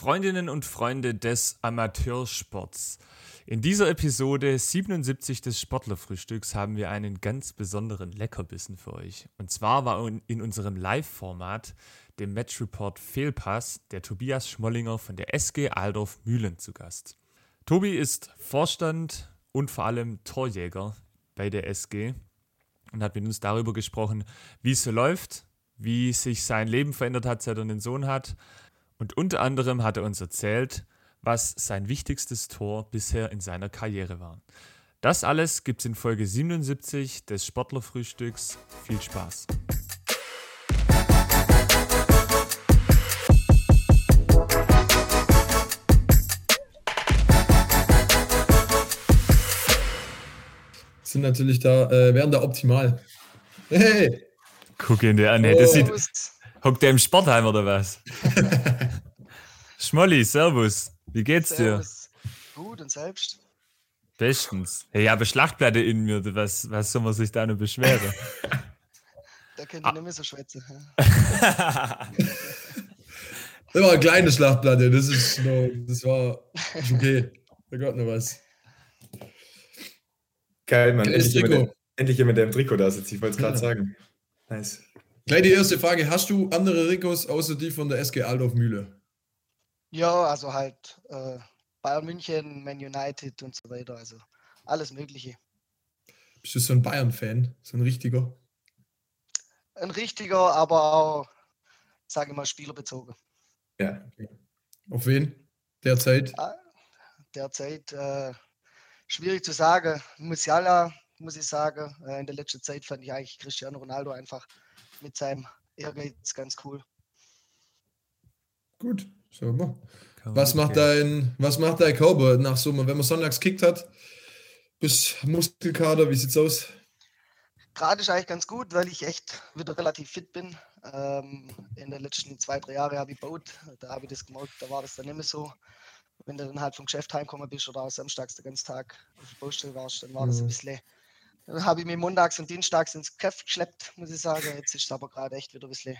Freundinnen und Freunde des Amateursports. In dieser Episode 77 des Sportlerfrühstücks haben wir einen ganz besonderen Leckerbissen für euch. Und zwar war in unserem Live-Format, dem Match Report Fehlpass, der Tobias Schmollinger von der SG Aldorf Mühlen zu Gast. Tobi ist Vorstand und vor allem Torjäger bei der SG und hat mit uns darüber gesprochen, wie es so läuft, wie sich sein Leben verändert hat, seit er einen Sohn hat, und unter anderem hat er uns erzählt, was sein wichtigstes Tor bisher in seiner Karriere war. Das alles gibt's in Folge 77 des Sportlerfrühstücks. Viel Spaß! Sind natürlich da, äh, wären da optimal. Hey! Guck ihn dir an, hey, das sieht. Hockt der im Sportheim oder was? Schmolli, Servus. Wie geht's servus. dir? Gut und selbst? Bestens. Hey, ich habe Schlachtplatte in mir. Was, was soll man sich da nur beschweren? da könnt ihr nicht mehr so schwätzen. das war eine kleine Schlachtplatte. Das ist noch, das war okay. Da gehört noch was. Geil, Mann. Endlich jemand, endlich jemand, der im Trikot da sitzt. Ich wollte es gerade ja. sagen. Nice. Gleich die erste Frage. Hast du andere Trikots außer die von der SG Aldorf Mühle? Ja, also halt äh, Bayern München, Man United und so weiter. Also alles Mögliche. Bist du so ein Bayern-Fan? So ein richtiger? Ein richtiger, aber auch, sage ich mal, spielerbezogen. Ja. Auf wen? Derzeit? Ah, derzeit äh, schwierig zu sagen. Musiala, muss ich sagen. Äh, in der letzten Zeit fand ich eigentlich Cristiano Ronaldo einfach mit seinem Ehrgeiz ganz cool. Gut, schauen wir. Was macht, dein, was macht dein Körper nach so, wenn man sonntags kickt hat? Bis Muskelkater, wie sieht's aus? Gerade ist eigentlich ganz gut, weil ich echt wieder relativ fit bin. Ähm, in den letzten zwei, drei Jahren habe ich gebaut. Da habe ich das gemerkt, da war das dann nicht mehr so. Wenn du dann halt vom Geschäft heimgekommen bist oder auch samstags den ganzen Tag auf der Baustelle warst, dann war das ein mhm. bisschen dann habe ich mich montags und dienstags ins Geschäft geschleppt, muss ich sagen. Jetzt ist es aber gerade echt wieder ein bisschen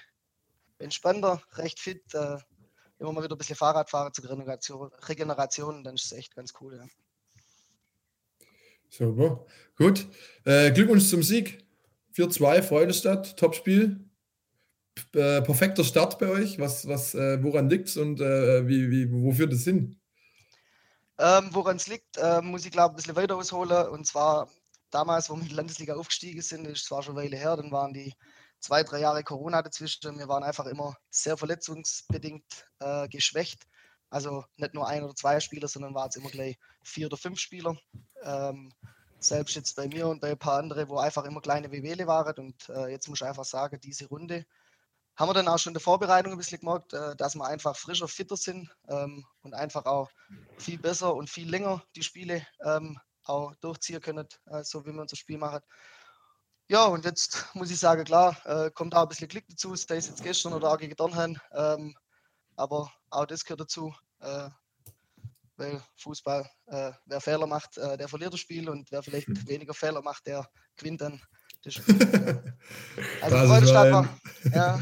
entspannter, recht fit. Äh, immer mal wieder ein bisschen Fahrrad fahren zur Regeneration, Regeneration dann ist es echt ganz cool. Ja. Super, gut. Äh, Glückwunsch zum Sieg. 4-2, Freudestadt, Topspiel. Äh, perfekter Start bei euch. Was, was, äh, woran liegt es und äh, wie, wie, wo führt es hin? Ähm, woran es liegt, äh, muss ich glaube ein bisschen weiter ausholen. Und zwar damals, wo wir in die Landesliga aufgestiegen sind, ist zwar schon eine Weile her, dann waren die zwei, drei Jahre Corona dazwischen. Wir waren einfach immer sehr verletzungsbedingt äh, geschwächt. Also nicht nur ein oder zwei Spieler, sondern waren es immer gleich vier oder fünf Spieler. Ähm, selbst jetzt bei mir und bei ein paar anderen, wo einfach immer kleine WWle waren. Und äh, jetzt muss ich einfach sagen, diese Runde haben wir dann auch schon in der Vorbereitung ein bisschen gemerkt, äh, dass wir einfach frischer, fitter sind ähm, und einfach auch viel besser und viel länger die Spiele ähm, auch durchziehen können, äh, so wie wir unser Spiel machen. Ja, und jetzt muss ich sagen, klar, äh, kommt auch ein bisschen Glück dazu, sei es jetzt gestern oder auch gegen Dornheim. Ähm, aber auch das gehört dazu, äh, weil Fußball, äh, wer Fehler macht, äh, der verliert das Spiel und wer vielleicht weniger Fehler macht, der gewinnt dann. Das also Freudestadt war, ja,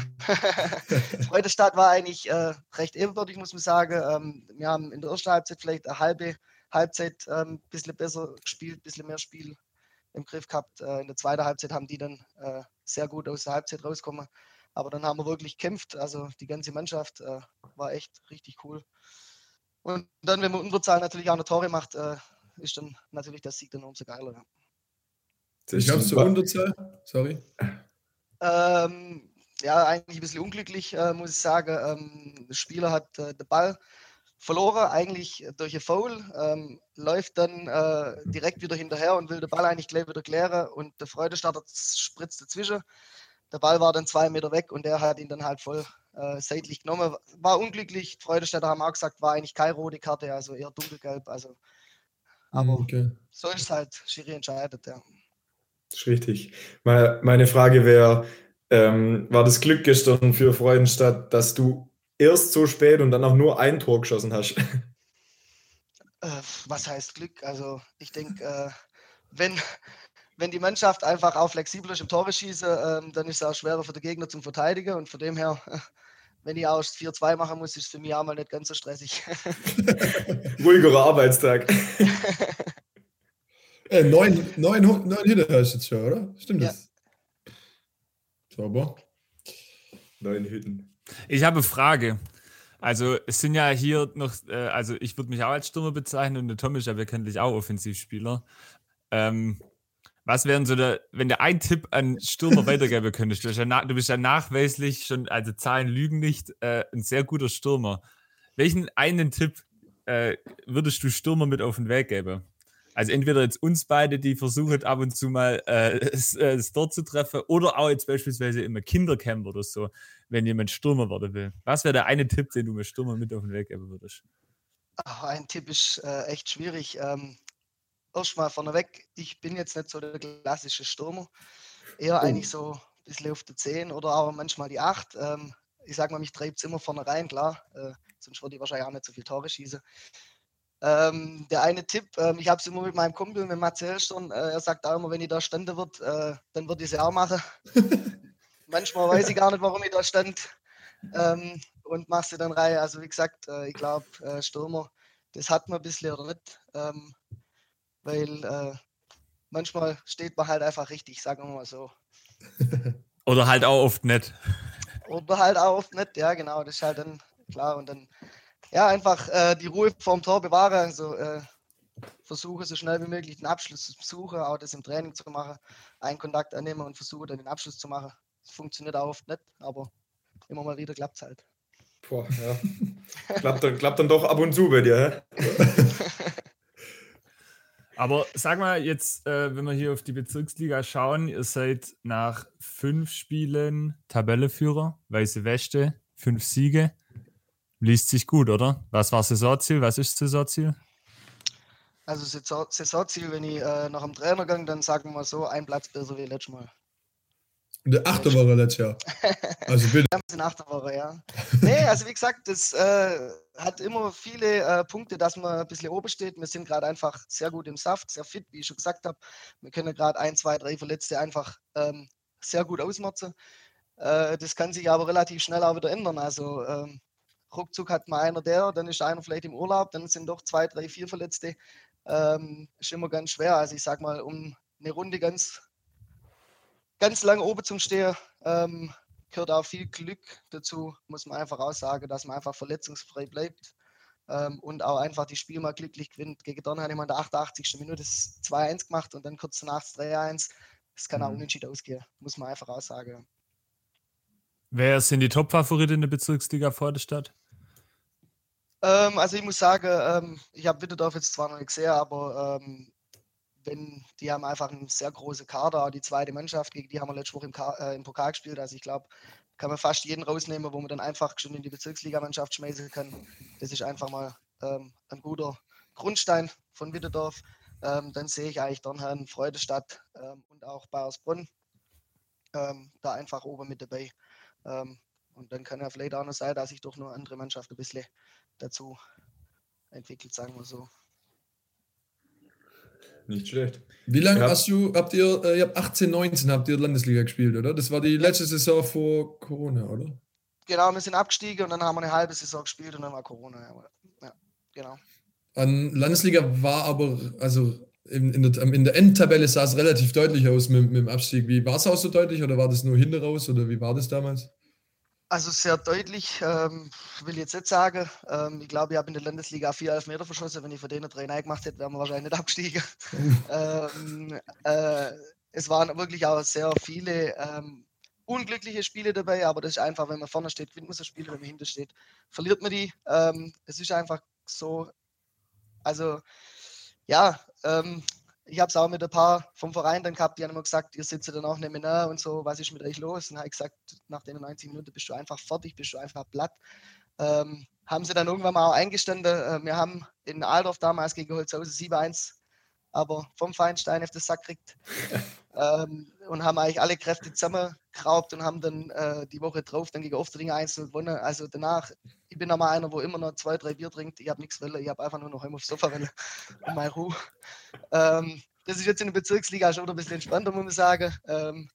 Freudestadt war eigentlich äh, recht ebenbürtig, muss man sagen. Ähm, wir haben in der ersten Halbzeit vielleicht eine halbe Halbzeit ein ähm, bisschen besser gespielt, ein bisschen mehr Spiel im Griff gehabt. Äh, in der zweiten Halbzeit haben die dann äh, sehr gut aus der Halbzeit rausgekommen. Aber dann haben wir wirklich gekämpft. Also die ganze Mannschaft äh, war echt richtig cool. Und dann, wenn man Unterzahl natürlich auch eine Tore macht, äh, ist dann natürlich der Sieg dann umso geiler. Ja. Ich habe zur Unterzahl, sorry. Ähm, ja, eigentlich ein bisschen unglücklich, äh, muss ich sagen. Ähm, der Spieler hat äh, den Ball verloren, eigentlich durch ein Foul, ähm, läuft dann äh, direkt wieder hinterher und will den Ball eigentlich gleich wieder klären und der Freudestarter spritzt dazwischen. Der Ball war dann zwei Meter weg und der hat ihn dann halt voll äh, seitlich genommen. War unglücklich. Freudestädter haben auch gesagt, war eigentlich keine rote Karte, also eher dunkelgelb. Also, aber hm, okay. so ist es halt. Schiri entscheidet, ja. Das ist richtig. Meine Frage wäre, ähm, war das Glück gestern für Freudenstadt, dass du erst so spät und dann auch nur ein Tor geschossen hast? Äh, was heißt Glück? Also ich denke, äh, wenn, wenn die Mannschaft einfach auch flexibel ist im Tore schießen, äh, dann ist es auch schwerer für den Gegner zum Verteidigen und von dem her wenn ich auch 4-2 machen muss, ist es für mich auch mal nicht ganz so stressig. Ruhigerer Arbeitstag. äh, neun, neun, neun Hütte hast du jetzt schon, oder? Stimmt ja. das? Sauber. Neun Hütten. Ich habe eine Frage. Also es sind ja hier noch, äh, also ich würde mich auch als Stürmer bezeichnen und der Tom ist ja bekanntlich auch Offensivspieler. Ähm, was wären so der, wenn du einen Tipp an Stürmer weitergeben könntest? Du bist, ja, du bist ja nachweislich schon, also Zahlen lügen nicht, äh, ein sehr guter Stürmer. Welchen einen Tipp äh, würdest du Stürmer mit auf den Weg geben? Also entweder jetzt uns beide, die versuchen ab und zu mal äh, äh, das Tor zu treffen, oder auch jetzt beispielsweise immer Kindercamp oder so, wenn jemand Stürmer werden will. Was wäre der eine Tipp, den du mit Stürmer mit auf den Weg geben würdest? Ach, ein Tipp ist äh, echt schwierig. Ähm, erstmal vorneweg, ich bin jetzt nicht so der klassische Stürmer. Eher oh. eigentlich so ein bisschen auf der 10 oder aber manchmal die 8. Ähm, ich sage mal, mich treibt es immer vorne rein, klar. Äh, sonst würde ich wahrscheinlich auch nicht so viel Tore schießen. Ähm, der eine Tipp, ähm, ich habe es immer mit meinem Kumpel, mit Matze Hellstern, äh, er sagt auch immer, wenn ich da stande wird, äh, dann würde ich es auch machen. Manchmal weiß ich gar nicht, warum ich da stand ähm, und mache sie dann rein. Also wie gesagt, äh, ich glaube, äh, Stürmer, das hat man ein bisschen oder nicht. Ähm, weil äh, manchmal steht man halt einfach richtig, sagen wir mal so. Oder halt auch oft nicht. Oder halt auch oft nicht, ja genau, das ist halt dann klar und dann ja einfach äh, die Ruhe vorm Tor bewahren, also äh, versuche so schnell wie möglich den Abschluss zu suchen, auch das im Training zu machen, einen Kontakt annehmen und versuche dann den Abschluss zu machen. Das funktioniert auch oft nicht, aber immer mal wieder klappt es halt. Boah, ja. klappt, dann, klappt dann doch ab und zu bei dir, hä? Aber sag mal jetzt, äh, wenn wir hier auf die Bezirksliga schauen, ihr seid nach fünf Spielen Tabelleführer, weiße Wäsche, fünf Siege. Liest sich gut, oder? Was war Saisonziel? Was ist Saisonziel? Also Saisonziel, wenn ich äh, nach dem Trainer gehe, dann sagen wir so, ein Platz besser wie letztes Mal. In der achte Woche letztes Jahr. Also bitte. Wir haben es in der achten Woche, ja. Nee, also wie gesagt, das äh, hat immer viele äh, Punkte, dass man ein bisschen oben steht. Wir sind gerade einfach sehr gut im Saft, sehr fit, wie ich schon gesagt habe. Wir können gerade ein, zwei, drei Verletzte einfach ähm, sehr gut ausmotzen. Äh, das kann sich aber relativ schnell auch wieder ändern. Also ähm, ruckzuck hat mal einer der, dann ist einer vielleicht im Urlaub, dann sind doch zwei, drei, vier Verletzte. Ähm, ist immer ganz schwer. Also ich sage mal, um eine Runde ganz ganz lange oben zum Stehen. Ähm, gehört auch viel Glück dazu, muss man einfach auch sagen, dass man einfach verletzungsfrei bleibt ähm, und auch einfach die Spiel mal glücklich gewinnt. Gegen Donner hat jemand in der 88. Minute das 2-1 gemacht und dann kurz danach das 3-1. Das kann auch mhm. unentschieden ausgehen, muss man einfach auch sagen. Wer sind die Top-Favoriten in der Bezirksliga vor der Stadt? Ähm, also ich muss sagen, ähm, ich habe Witterdorf jetzt zwar noch nicht gesehen, aber ähm, wenn die haben einfach einen sehr großen Kader, die zweite Mannschaft, gegen die haben wir letzte Woche im, äh, im Pokal gespielt. Also ich glaube, kann man fast jeden rausnehmen, wo man dann einfach schon in die Bezirksligamannschaft schmeißen kann. Das ist einfach mal ähm, ein guter Grundstein von Witterdorf. Ähm, dann sehe ich eigentlich Dornherrn, Freudestadt ähm, und auch Bayersbrunn ähm, da einfach oben mit dabei. Ähm, und dann kann ja vielleicht auch noch sein, dass sich doch nur andere Mannschaft ein bisschen dazu entwickelt, sagen wir so. Nicht schlecht. Wie lange hast du, habt ihr, äh, ihr habt 18, 19 habt ihr Landesliga gespielt, oder? Das war die letzte Saison vor Corona, oder? Genau, wir sind abgestiegen und dann haben wir eine halbe Saison gespielt und dann war Corona. Ja, genau. An Landesliga war aber, also in, in, der, in der Endtabelle sah es relativ deutlich aus mit, mit dem Abstieg. Wie war es auch so deutlich oder war das nur hinten raus oder wie war das damals? Also sehr deutlich, ähm, will ich jetzt nicht sagen. Ähm, ich glaube, ich habe in der Landesliga vier Elfmeter verschossen. Wenn ich von denen drei Nein gemacht hätte, wären wir wahrscheinlich nicht abgestiegen. ähm, äh, es waren wirklich auch sehr viele ähm, unglückliche Spiele dabei, aber das ist einfach, wenn man vorne steht, gewinnt man so Spiele, wenn man hinten steht, verliert man die. Ähm, es ist einfach so, also ja, ähm, ich habe es auch mit ein paar vom Verein dann gehabt, die haben immer gesagt, ihr sitzt dann auch nebeneinander und so, was ist mit euch los? Und habe ich gesagt, nach den 90 Minuten bist du einfach fertig, bist du einfach platt. Ähm, haben sie dann irgendwann mal auch eingestanden. Äh, wir haben in Aldorf damals gegen Holzhausen 7-1, aber vom Feinstein auf den Sack gekriegt. ähm, und haben eigentlich alle Kräfte zusammengeraubt und haben dann äh, die Woche drauf dann gegen Ofterding 1 gewonnen. Also danach, ich bin aber einer, wo immer noch zwei, drei Bier trinkt. Ich habe nichts wollen, ich habe einfach nur noch heim aufs Sofa wollen und meine Ruhe. Ähm, das ist jetzt in der Bezirksliga schon wieder ein bisschen entspannter, muss man sagen. Ähm,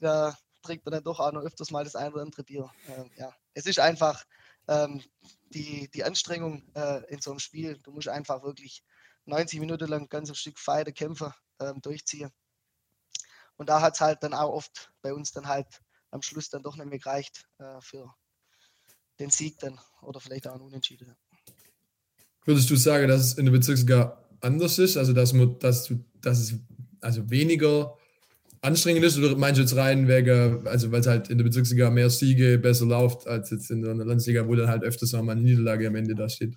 da trinkt man dann doch auch noch öfters mal das eine oder andere Bier. Ähm, ja, es ist einfach ähm, die, die Anstrengung äh, in so einem Spiel. Du musst einfach wirklich 90 Minuten lang ganz ein Stück Fighter, Kämpfe ähm, durchziehen. Und da hat es halt dann auch oft bei uns dann halt am Schluss dann doch nicht mehr gereicht äh, für den Sieg dann oder vielleicht auch ein Unentschieden. Würdest du sagen, dass es in der Bezirksliga anders ist? Also, dass, man, dass, du, dass es also weniger anstrengend ist? Oder meinst du jetzt rein, wegen, also weil es halt in der Bezirksliga mehr Siege besser läuft, als jetzt in der Landesliga, wo dann halt öfters mal eine Niederlage am Ende da steht?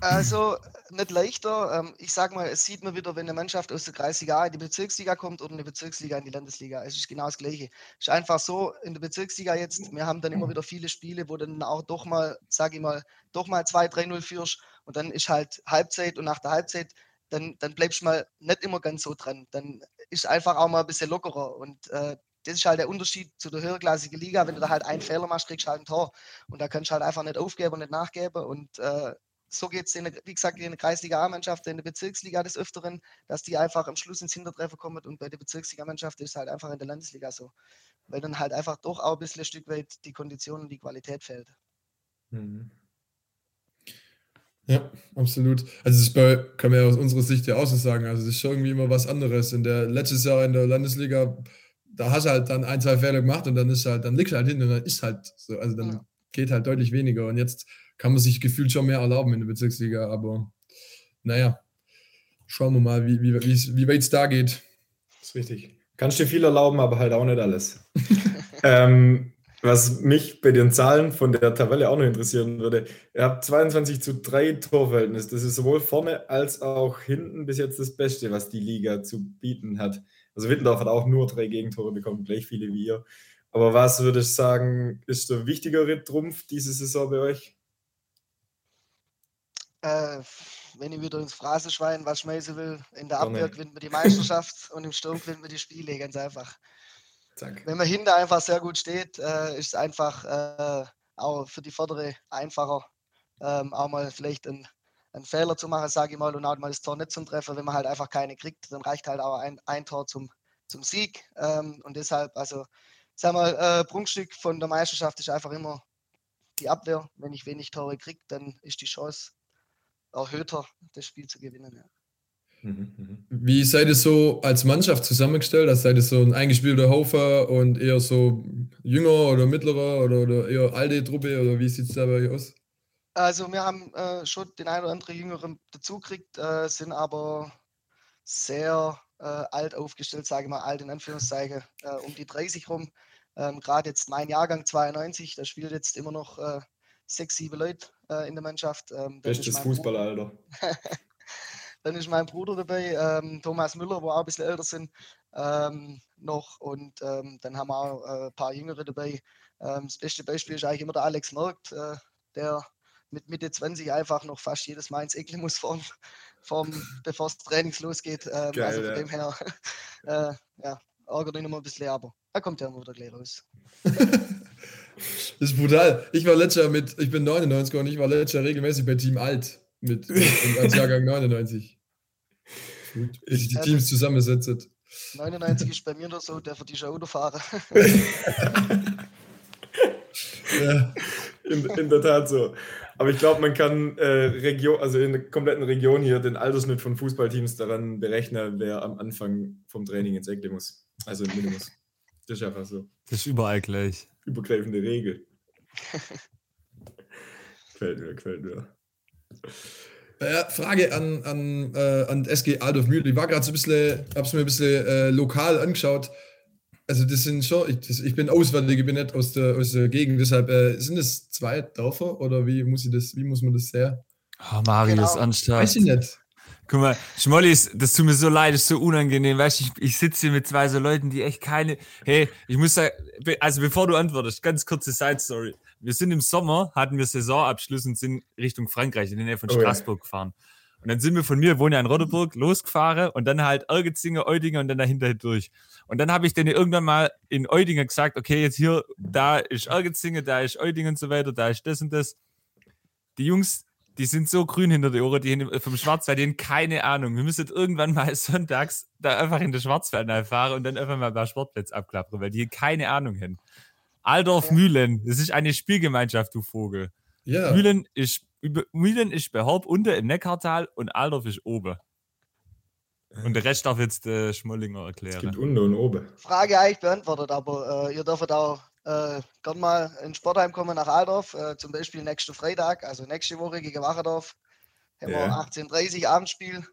Also nicht leichter. Ähm, ich sage mal, es sieht man wieder, wenn eine Mannschaft aus der Kreisliga A in die Bezirksliga kommt oder eine Bezirksliga in die Landesliga. Es ist genau das Gleiche. Es ist einfach so, in der Bezirksliga jetzt, wir haben dann immer wieder viele Spiele, wo dann auch doch mal, sage ich mal, doch mal 2-3-0 führst und dann ist halt Halbzeit und nach der Halbzeit, dann, dann bleibst du mal nicht immer ganz so dran. Dann ist einfach auch mal ein bisschen lockerer und äh, das ist halt der Unterschied zu der höherklassigen Liga. Wenn du da halt einen Fehler machst, kriegst du halt ein Tor. Und da kannst du halt einfach nicht aufgeben und nicht nachgeben. Und äh, so geht es, wie gesagt, in der Kreisliga A-Mannschaft, in der Bezirksliga des Öfteren, dass die einfach am Schluss ins Hintertreffen kommen. Und bei der Bezirksliga-Mannschaft ist es halt einfach in der Landesliga so. Weil dann halt einfach doch auch ein bisschen ein Stück weit die Kondition und die Qualität fehlt. Mhm. Ja, absolut. Also das bei, kann man ja aus unserer Sicht ja auch so sagen. Also das ist schon irgendwie immer was anderes. In der letztes Jahr in der Landesliga, da hast du halt dann ein, zwei Fehler gemacht und dann ist halt, dann liegst du halt hin und dann ist halt so. Also dann ja. geht halt deutlich weniger. Und jetzt kann man sich gefühlt schon mehr erlauben in der Bezirksliga. Aber naja, schauen wir mal, wie, wie, wie, weit es da geht. Das ist richtig. Kannst dir viel erlauben, aber halt auch nicht alles. ähm, was mich bei den Zahlen von der Tabelle auch noch interessieren würde, ihr habt 22 zu 3 Torverhältnis. Das ist sowohl vorne als auch hinten bis jetzt das Beste, was die Liga zu bieten hat. Also Wittendorf hat auch nur drei Gegentore bekommen, gleich viele wie ihr. Aber was würde ich sagen, ist der wichtigere Trumpf diese Saison bei euch? Äh, wenn ich wieder ins Phrasenschwein was schmeißen will, in der Abwehr gewinnt man die Meisterschaft und im Sturm gewinnt man die Spiele, ganz einfach. Zack. Wenn man hinter einfach sehr gut steht, äh, ist es einfach äh, auch für die Vordere einfacher, ähm, auch mal vielleicht einen, einen Fehler zu machen, sage ich mal, und auch mal das Tor nicht zum Treffen. Wenn man halt einfach keine kriegt, dann reicht halt auch ein, ein Tor zum, zum Sieg. Ähm, und deshalb, also, sag mal, äh, Prunkstück von der Meisterschaft ist einfach immer die Abwehr. Wenn ich wenig Tore kriege, dann ist die Chance erhöhter, das Spiel zu gewinnen. Ja. Mhm, mhm. Wie seid ihr so als Mannschaft zusammengestellt? Also seid ihr so ein eingespielter Haufer und eher so jünger oder mittlerer oder, oder eher alte Truppe oder wie sieht es da bei euch aus? Also wir haben äh, schon den einen oder anderen Jüngeren dazukriegt, äh, sind aber sehr äh, alt aufgestellt, sage ich mal, alt in Anführungszeichen, äh, um die 30 rum. Ähm, Gerade jetzt mein Jahrgang 92, da spielt jetzt immer noch äh, sechs, sieben Leute äh, in der Mannschaft. Ähm, Bestes Fußballalter. Dann ist mein Bruder dabei, ähm, Thomas Müller, wo auch ein bisschen älter sind, ähm, noch. Und ähm, dann haben wir auch äh, ein paar Jüngere dabei. Ähm, das beste Beispiel ist eigentlich immer der Alex Merkt, äh, der mit Mitte 20 einfach noch fast jedes Mal ins Eckle muss, vorm, vorm, bevor das Training losgeht. Ähm, Geil, also von ja. dem her, äh, ja, ärgert ihn immer ein bisschen, aber er kommt ja immer wieder gleich raus. Das ist brutal. Ich war letztes Jahr mit, ich bin 99 und ich war letztes Jahr regelmäßig bei Team Alt mit, mit als Jahrgang 99. Gut, wie sich die Teams zusammensetzen. 99 ist bei mir noch so, der für die Autofahrer. ja. In, in, der Tat so. Aber ich glaube, man kann äh, Region, also in der kompletten Region hier den Altersschnitt von Fußballteams daran berechnen, wer am Anfang vom Training ins Eckle muss. Also im Minimus. Das ist einfach so. Das ist überall gleich. Übergreifende Regel. gefällt mir, gefällt mir. Äh, Frage an, an, äh, an SG Adolf Mühl. Ich war gerade so ein bisschen, habe es mir ein bisschen äh, lokal angeschaut. Also das sind schon, ich, das, ich bin Auswärtiger, ich bin nicht aus der, aus der Gegend, deshalb äh, sind es zwei Dörfer oder wie muss ich das, wie muss man das sehen? Oh, Marius, genau. anstatt. Weiß ich nicht. Guck mal, Schmollis, das tut mir so leid, das ist so unangenehm. Weißt du, ich, ich sitze hier mit zwei so Leuten, die echt keine. Hey, ich muss sagen, also bevor du antwortest, ganz kurze Side-Story wir sind im Sommer, hatten wir Saisonabschluss und sind Richtung Frankreich, in der Nähe von Straßburg oh, ja. gefahren. Und dann sind wir von mir, wohne ja in Rodeburg, losgefahren und dann halt Ergetzinge, Eudinger und dann dahinter durch. Und dann habe ich denen irgendwann mal in Eudinger gesagt, okay, jetzt hier, da ist Ergetzinge, da ist Eudinger und so weiter, da ist das und das. Die Jungs, die sind so grün hinter die Ohren, die vom Schwarzwald, die haben keine Ahnung. Wir müssen irgendwann mal sonntags da einfach in der Schwarzwald fahren und dann einfach mal ein paar Sportplätze abklappern, weil die keine Ahnung haben. Aldorf Mühlen, das ist eine Spielgemeinschaft, du Vogel. Ja. Mühlen ist, Mühlen ist bei Haupt unten im Neckartal und Aldorf ist oben. Und der Rest darf jetzt äh, Schmollinger Es gibt erklären. unten und oben. Frage eigentlich beantwortet, aber äh, ihr dürft auch äh, gern mal in Sportheim kommen nach Aldorf, äh, zum Beispiel nächsten Freitag, also nächste Woche gegen Wacherdorf. Haben wir Ja. 18.30 Uhr Abendspiel.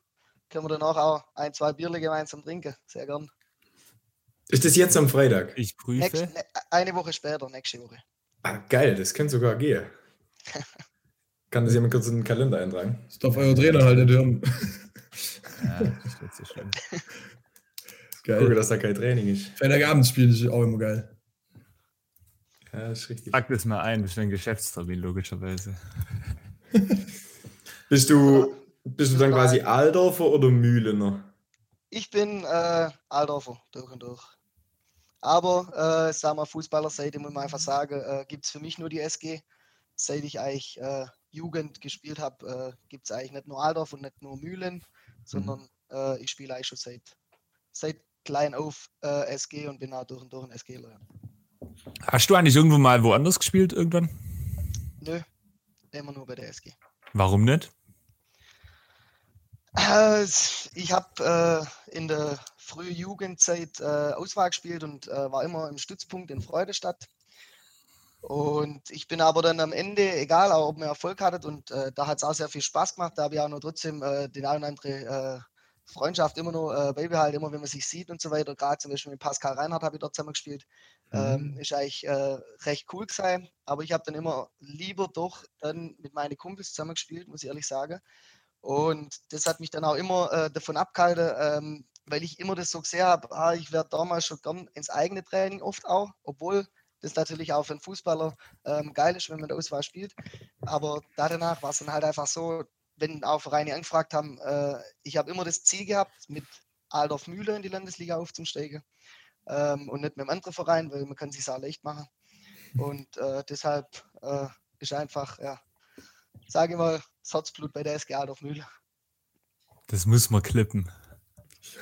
Können wir danach auch ein, zwei Bierle gemeinsam trinken. Sehr gern. Ist das jetzt am Freitag? Ich prüfe. Nächste, ne, eine Woche später, nächste Woche. Ah, geil, das könnte sogar gehen. Kann das jemand kurz in den Kalender eintragen? Das darf euer Trainer halt nicht hören. Ja, das ist so schlimm. Geil. Gucke, dass da kein Training ist. Freitagabendspiel ist auch immer geil. Ja, ist richtig. Pack das mal ein, das ist ein Geschäftstermin, logischerweise. Bist du, bist du dann quasi Aldorfer oder Mühlener? Ich bin äh, Aldorfer, durch und durch. Aber, äh, sagen wir, Fußballerseite, muss man einfach sagen, äh, gibt es für mich nur die SG. Seit ich eigentlich äh, Jugend gespielt habe, äh, gibt es eigentlich nicht nur Aldorf und nicht nur Mühlen, sondern äh, ich spiele eigentlich schon seit, seit klein auf äh, SG und bin auch durch und durch ein SGler. Hast du eigentlich irgendwo mal woanders gespielt irgendwann? Nö, immer nur bei der SG. Warum nicht? Äh, Ich habe äh, in der frühen Jugendzeit äh, Auswahl gespielt und äh, war immer im Stützpunkt in Freudestadt. Und ich bin aber dann am Ende, egal ob man Erfolg hattet, und äh, da hat es auch sehr viel Spaß gemacht, da habe ich auch noch trotzdem den einen oder andere äh, Freundschaft immer noch äh, beibehalten, immer wenn man sich sieht und so weiter. Gerade zum Beispiel mit Pascal Reinhardt habe ich dort zusammen gespielt. Ähm, ist eigentlich äh, recht cool gewesen, aber ich habe dann immer lieber doch dann mit meinen Kumpels zusammen gespielt, muss ich ehrlich sagen. Und das hat mich dann auch immer äh, davon abgehalten, ähm, weil ich immer das so gesehen habe, ah, ich werde damals schon gern ins eigene Training oft auch, obwohl das natürlich auch für einen Fußballer ähm, geil ist, wenn man der Auswahl spielt. Aber da danach war es dann halt einfach so, wenn auch Vereine angefragt haben, äh, ich habe immer das Ziel gehabt, mit Aldorf Mühle in die Landesliga aufzusteigen ähm, und nicht mit einem anderen Verein, weil man kann sich auch leicht machen. Und äh, deshalb äh, ist einfach, ja, sage ich mal, das Herzblut bei der SG Aldorf Mühle. Das muss man klippen.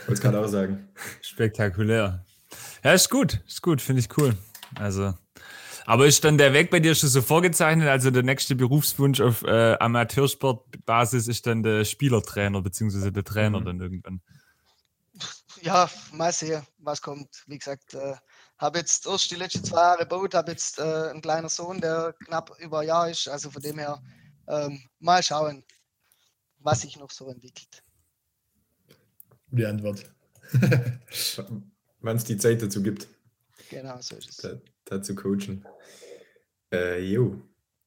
Wollte es gerade auch sagen. Spektakulär. Ja, ist gut. Ist gut, finde ich cool. Also. Aber ist dann der Weg bei dir schon so vorgezeichnet? Also der nächste Berufswunsch auf äh, Amateursportbasis ist dann der Spielertrainer, beziehungsweise der Trainer Mhm. dann irgendwann. Ja, mal sehen, was kommt. Wie gesagt, äh, habe jetzt erst die letzten zwei Jahre gebaut, habe jetzt äh, einen kleinen Sohn, der knapp über ein Jahr ist. Also von dem her, ähm, mal schauen, was sich noch so entwickelt. Die Antwort. Wann es die Zeit dazu gibt, Genau, so ist es. da, da zu coachen. Äh, jo.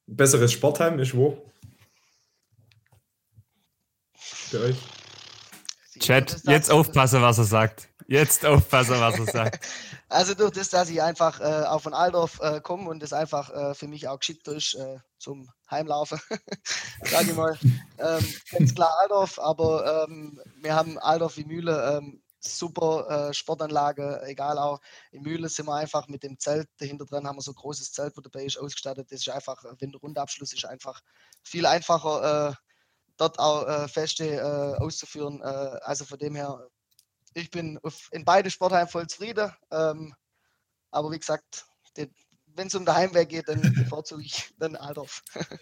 Besseres Sportheim ist wo? Für euch? Chat, jetzt aufpassen, was er sagt. Jetzt aufpassen, was er sagt. Also durch das, dass ich einfach äh, auch von Aldorf äh, komme und das einfach äh, für mich auch geschickt ist äh, zum Heimlaufen, sage ich mal. Ähm, ganz klar Aldorf, aber ähm, wir haben Aldorf wie Mühle, ähm, super äh, Sportanlage, egal auch. In Mühle sind wir einfach mit dem Zelt dahinter dran, haben wir so ein großes Zelt, wo dabei ist, ausgestattet. Das ist einfach, wenn der Rundabschluss ist einfach viel einfacher, äh, dort auch äh, Feste äh, auszuführen. Äh, also von dem her ich bin auf, in beide Sportheim voll zufrieden. Ähm, aber wie gesagt, wenn es um den Heimweg geht, dann bevorzuge ich dann Aldorf.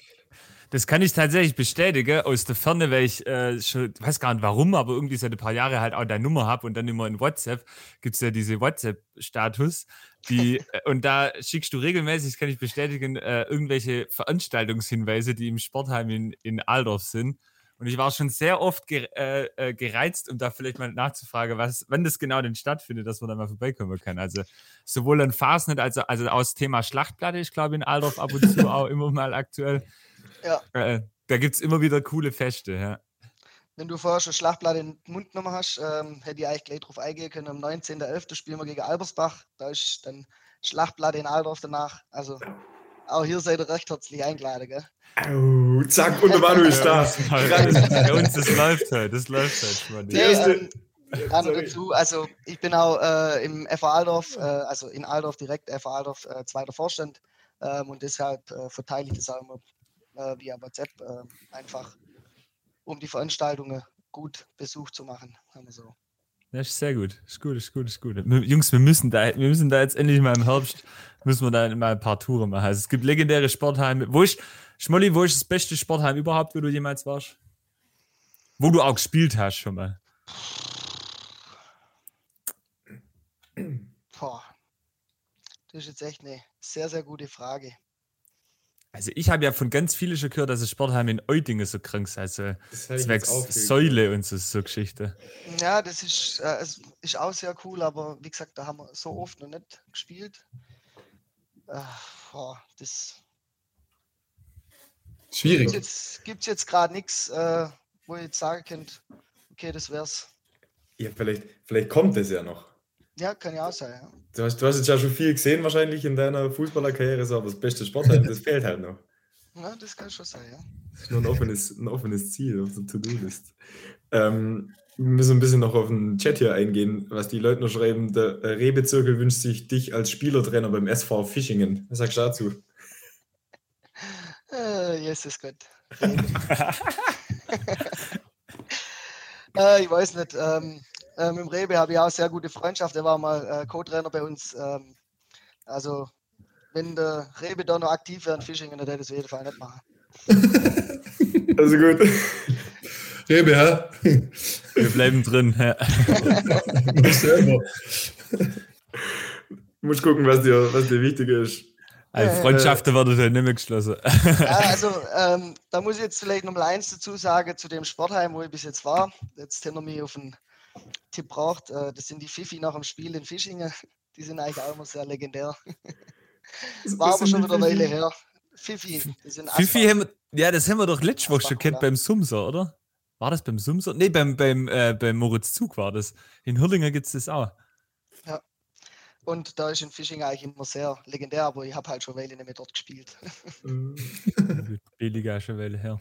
Das kann ich tatsächlich bestätigen aus der Ferne, weil ich äh, schon, weiß gar nicht warum, aber irgendwie seit ein paar Jahren halt auch deine Nummer habe und dann immer in WhatsApp gibt es ja diese WhatsApp-Status, die äh, und da schickst du regelmäßig, das kann ich bestätigen, äh, irgendwelche Veranstaltungshinweise, die im Sportheim in, in Aldorf sind. Und ich war schon sehr oft ge äh, äh, gereizt, um da vielleicht mal nachzufragen, was, wann das genau denn stattfindet, dass man da mal vorbeikommen kann. Also sowohl an Fasnet, also, also aus Thema Schlachtplatte, ich glaube in Aldorf ab und zu auch immer mal aktuell. Ja. Äh, da gibt es immer wieder coole Feste, ja. Wenn du vorher schon Schlachtblatt in den Mund genommen hast, ähm, hätte ich eigentlich gleich drauf eingehen können. Am 19.11. spielen wir gegen Albersbach. Da ist dann Schlachtblatt in Aldorf danach. Also auch hier seid ihr recht herzlich eingeladen. Gell? Au, zack, und der Manu ist da. Bei uns, das läuft halt, das läuft halt. Nee, erste- ähm, dazu, also ich bin auch äh, im FA Aldorf, äh, also in Aldorf direkt, FA Aldorf, äh, zweiter Vorstand. Ähm, und deshalb äh, verteile ich das auch immer äh, via WhatsApp äh, einfach, um die Veranstaltungen gut besucht zu machen. Haben wir so. Das ist sehr gut. Ist gut, ist gut, ist gut. Jungs, wir müssen da, wir müssen da jetzt endlich mal im Herbst, müssen wir da mal ein paar Touren machen. Also es gibt legendäre Sportheime. Wo ist, Schmolli, wo ist das beste Sportheim überhaupt, wo du jemals warst? Wo du auch gespielt hast schon mal. Boah. Das ist jetzt echt eine sehr, sehr gute Frage. Also ich habe ja von ganz vielen schon gehört, dass das Sportheim in Eudingen so krank ist. Also zwecks Säule und so, so Geschichte. Ja, das ist, äh, ist auch sehr cool, aber wie gesagt, da haben wir so oft noch nicht gespielt. Äh, boah, das Schwierig. Gibt es jetzt, jetzt gerade nichts, äh, wo ihr jetzt sagen könnt, okay, das wär's. Ja, vielleicht, vielleicht kommt es ja noch. Ja, kann ja auch sein. Ja. Du, hast, du hast jetzt ja schon viel gesehen, wahrscheinlich in deiner Fußballerkarriere, so, aber das beste Sportler, das fehlt halt noch. Ja, das kann schon sein, ja. Das ist nur ein offenes, ein offenes Ziel auf der To-Do-List. Ähm, wir müssen ein bisschen noch auf den Chat hier eingehen, was die Leute noch schreiben. Der Rehbezirkel wünscht sich dich als Spielertrainer beim SV Fischingen. Was sagst du dazu? Äh, Jesus Gott. äh, ich weiß nicht. Ähm, äh, mit dem Rebe habe ich auch sehr gute Freundschaft. Er war mal äh, Co-Trainer bei uns. Ähm, also, wenn der Rebe da noch aktiv wäre in Fischingen, dann hätte er das auf jeden Fall nicht machen. Also gut. Rebe, ja. Wir bleiben drin. Ja. musst gucken, was dir, was dir wichtig ist. Also Freundschaften werden ja nicht mehr geschlossen. Ja, also ähm, da muss ich jetzt vielleicht noch mal eins dazu sagen zu dem Sportheim, wo ich bis jetzt war. Jetzt hätte er mich auf einen Tipp braucht. Äh, das sind die Fifi nach dem Spiel in Fischingen. Die sind eigentlich auch immer sehr legendär. Das war aber schon wieder eine Weile her. Fifi, die sind Fifi haben, ja, das haben wir doch letzte Woche schon kennt beim Sumser, oder? War das beim Sumser? Nee, beim, beim, äh, beim Moritz Zug war das. In Hürlinger gibt es das auch. Ja. Und da ist in Fishing eigentlich immer sehr legendär, aber ich habe halt schon Weile nicht mehr dort gespielt. Billiger schon Weile her.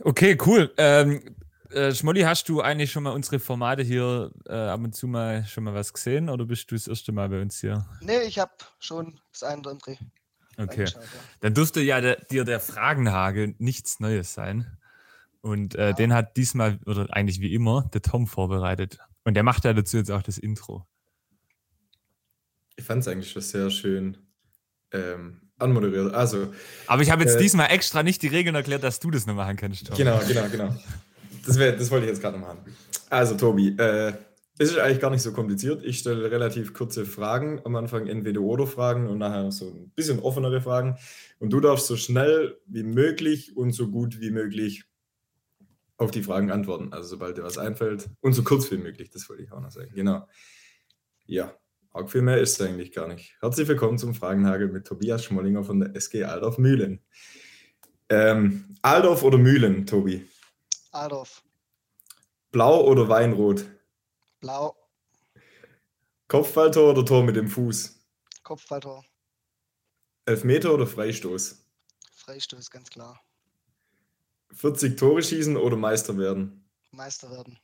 Okay, cool. Ähm, äh, Schmolli, hast du eigentlich schon mal unsere Formate hier äh, ab und zu mal schon mal was gesehen oder bist du das erste Mal bei uns hier? Nee, ich habe schon das eine oder andere. Okay. Ja. Dann dürfte ja der, dir der Fragenhagel nichts Neues sein. Und äh, ja. den hat diesmal, oder eigentlich wie immer, der Tom vorbereitet. Und der macht ja dazu jetzt auch das Intro. Ich fand es eigentlich schon sehr schön ähm, anmoderiert. Also, Aber ich habe jetzt äh, diesmal extra nicht die Regeln erklärt, dass du das noch machen kannst, Tom. Genau, genau, genau. Das, wär, das wollte ich jetzt gerade noch machen. Also, Tobi, äh, es ist eigentlich gar nicht so kompliziert. Ich stelle relativ kurze Fragen. Am Anfang entweder oder Fragen und nachher so ein bisschen offenere Fragen. Und du darfst so schnell wie möglich und so gut wie möglich auf die Fragen antworten. Also sobald dir was einfällt und so kurz wie möglich, das wollte ich auch noch sagen. Genau. Ja, auch viel mehr ist es eigentlich gar nicht. Herzlich willkommen zum Fragenhagel mit Tobias Schmollinger von der SG Aldorf Mühlen. Ähm, Aldorf oder Mühlen, Tobi? Adolf. Blau oder Weinrot? Blau. Kopfballtor oder Tor mit dem Fuß? Kopfballtor. Elfmeter oder Freistoß? Freistoß, ganz klar. 40 Tore schießen oder Meister werden? Meister werden.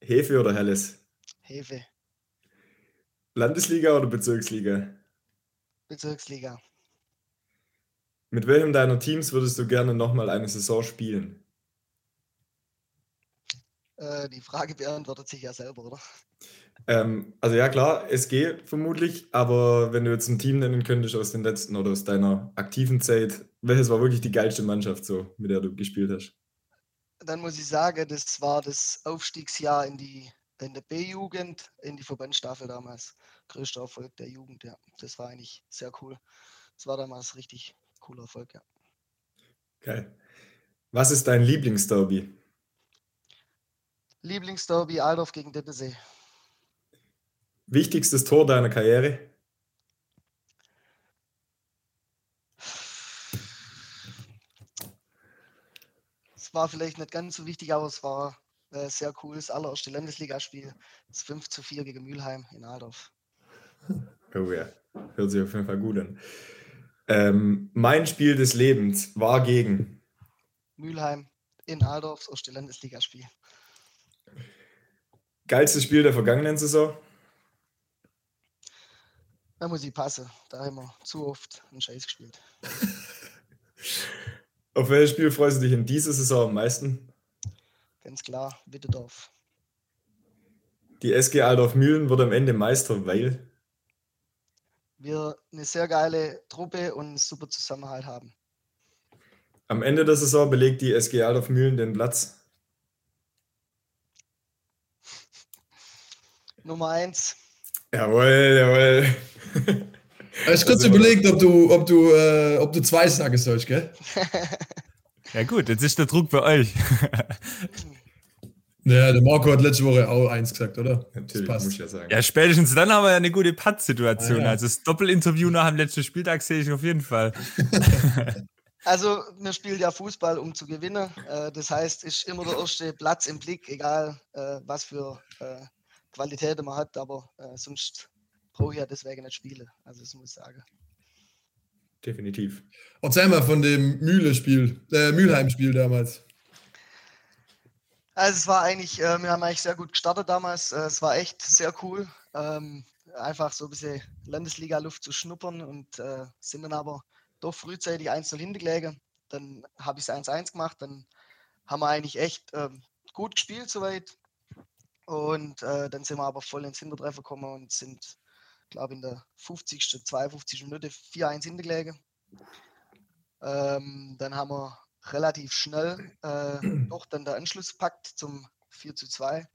Hefe oder Helles? Hefe. Landesliga oder Bezirksliga? Bezirksliga. Mit welchem deiner Teams würdest du gerne nochmal eine Saison spielen? Äh, die Frage beantwortet sich ja selber, oder? Ähm, also ja klar, SG vermutlich, aber wenn du jetzt ein Team nennen könntest aus den letzten oder aus deiner aktiven Zeit, welches war wirklich die geilste Mannschaft so, mit der du gespielt hast? Dann muss ich sagen, das war das Aufstiegsjahr in die in der B-Jugend, in die Verbandsstaffel damals. Größter Erfolg der Jugend, ja. Das war eigentlich sehr cool. Das war damals richtig cooler Erfolg, ja. Geil. Was ist dein Lieblingsderby? Lieblingsderby Aldorf gegen Dippesee. Wichtigstes Tor deiner Karriere? Es war vielleicht nicht ganz so wichtig, aber es war äh, sehr cool. Das allererste Landesligaspiel. Das 5 zu 4 gegen Mülheim in Aldorf. Oh ja, hört sich auf jeden Fall gut an. Ähm, mein Spiel des Lebens war gegen Mülheim in Aldorf, das erste Landesligaspiel. Geilstes Spiel der vergangenen Saison? Da muss ich passen. Da haben wir zu oft einen Scheiß gespielt. Auf welches Spiel freust du dich in dieser Saison am meisten? ganz klar, Wittedorf. Die SG Aldorf Mühlen wird am Ende Meister, weil wir eine sehr geile Truppe und einen super Zusammenhalt haben. Am Ende der Saison belegt die SG Aldorf Mühlen den Platz. Nummer eins. Jawohl, jawohl. Ich habe kurz also, überlegt, ob du, ob du, äh, ob du zwei sagen sollst, gell? ja gut, jetzt ist der Druck bei euch. Ja, der Marco hat letzte Woche auch eins gesagt, oder? Natürlich, muss ich ja sagen. Ja, spätestens dann haben wir ja eine gute Pattsituation. Ah, ja. Also das Doppelinterview nach dem letzten Spieltag sehe ich auf jeden Fall. Also, wir spielen ja Fußball, um zu gewinnen. Äh, das heißt, ist immer der erste Platz im Blick, egal äh, was für äh, Qualität man hat, aber sonst brauche ich ja deswegen nicht spielen. Also, das muss ich sagen. Definitiv. Erzähl mal von dem Mühle-Spiel, äh, Mülheim-Spiel damals. Also es war eigentlich, äh, wir haben eigentlich sehr gut gestartet damals. Äh, es war echt sehr cool, ähm, einfach so ein bisschen Landesliga-Luft zu schnuppern und äh, sind dann aber doch frühzeitig 1-0 hingelegen. Dann habe ich es 1-1 gemacht. Dann haben wir eigentlich echt ähm, gut gespielt soweit. Und äh, dann sind wir aber voll ins Hintertreffer gekommen und sind, glaube ich, in der 50., 52. Minute 4-1 hingelegen. Ähm, dann haben wir relativ schnell äh, doch dann der Anschluss packt zum 4 zu 2.